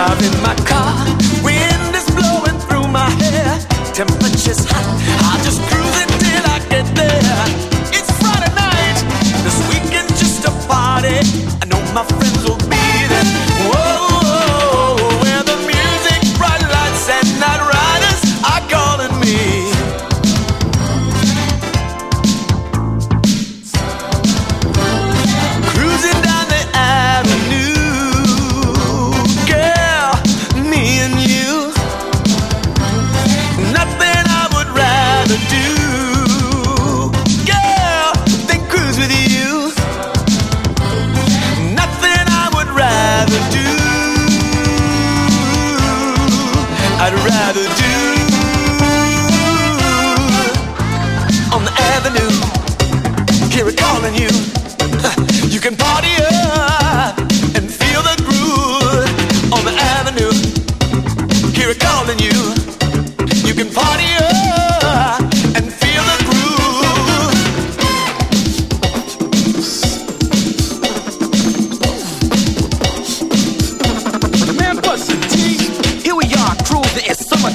Driving my car, wind is blowing through my hair. Temperature's hot, I just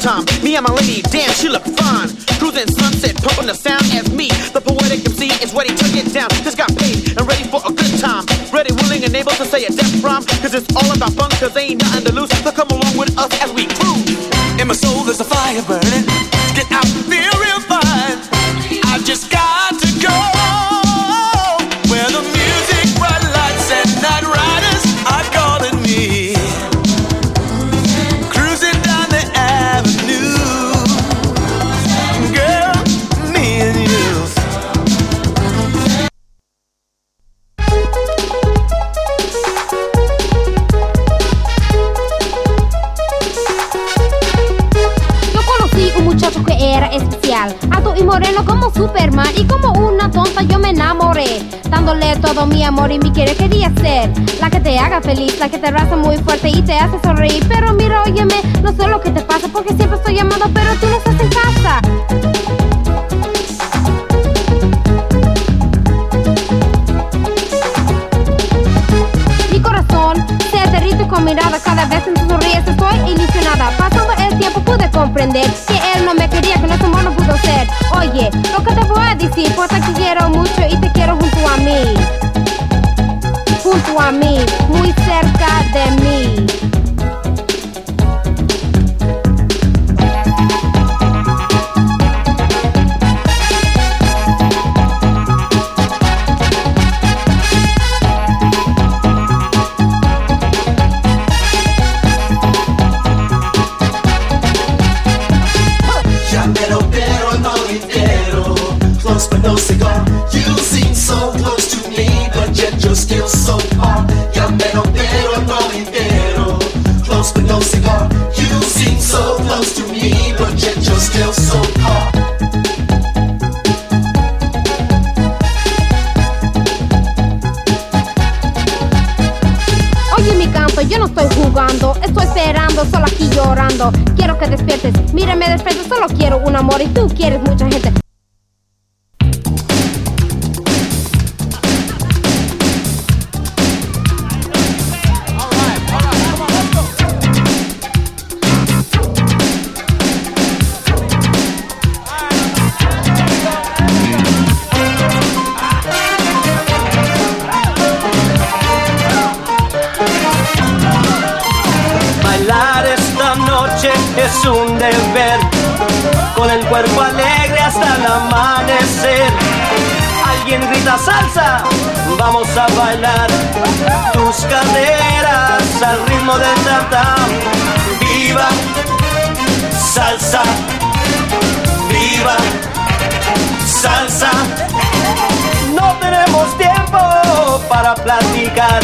Summertime. Me and my lady, damn, she look fine. Cruising sunset, pumping the sound as me. The poetic MC is ready to get down. Just got paid and ready for a good time. Ready, willing, and able to say a death rhyme. Cause it's all about fun, cause ain't nothing to lose. So come along with us as we cruise. In my soul, there's a fire burning. Moreno como Superman y como una tonta yo me enamoré, dándole todo mi amor y mi quiere quería ser la que te haga feliz, la que te raza muy fuerte y te hace sonreír. Pero mira, óyeme, no sé lo que te pasa porque siempre estoy llamando, pero tú no estás en casa. Mi corazón se derrite con mirada cada vez en tu sonrisa estoy ilusionada. Pasando el tiempo pude comprender que él no me quería, que no Oye, lo que te voy a decir, pues te quiero mucho y te quiero junto a mí. Junto a mí, muy cerca de mí. Estoy esperando, solo aquí llorando. Quiero que despiertes, mírame de frente, solo quiero un amor y tú quieres mucha gente. Cuerpo alegre hasta el amanecer. Alguien grita salsa, vamos a bailar tus caderas al ritmo del tam Viva salsa, viva salsa. No tenemos tiempo para platicar.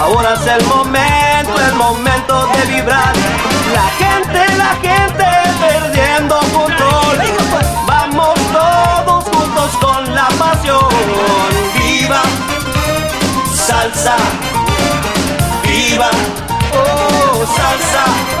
Ahora es el momento, el momento de vibrar. La gente, la gente perdiendo control. viva, salsa, viva, oh salsa.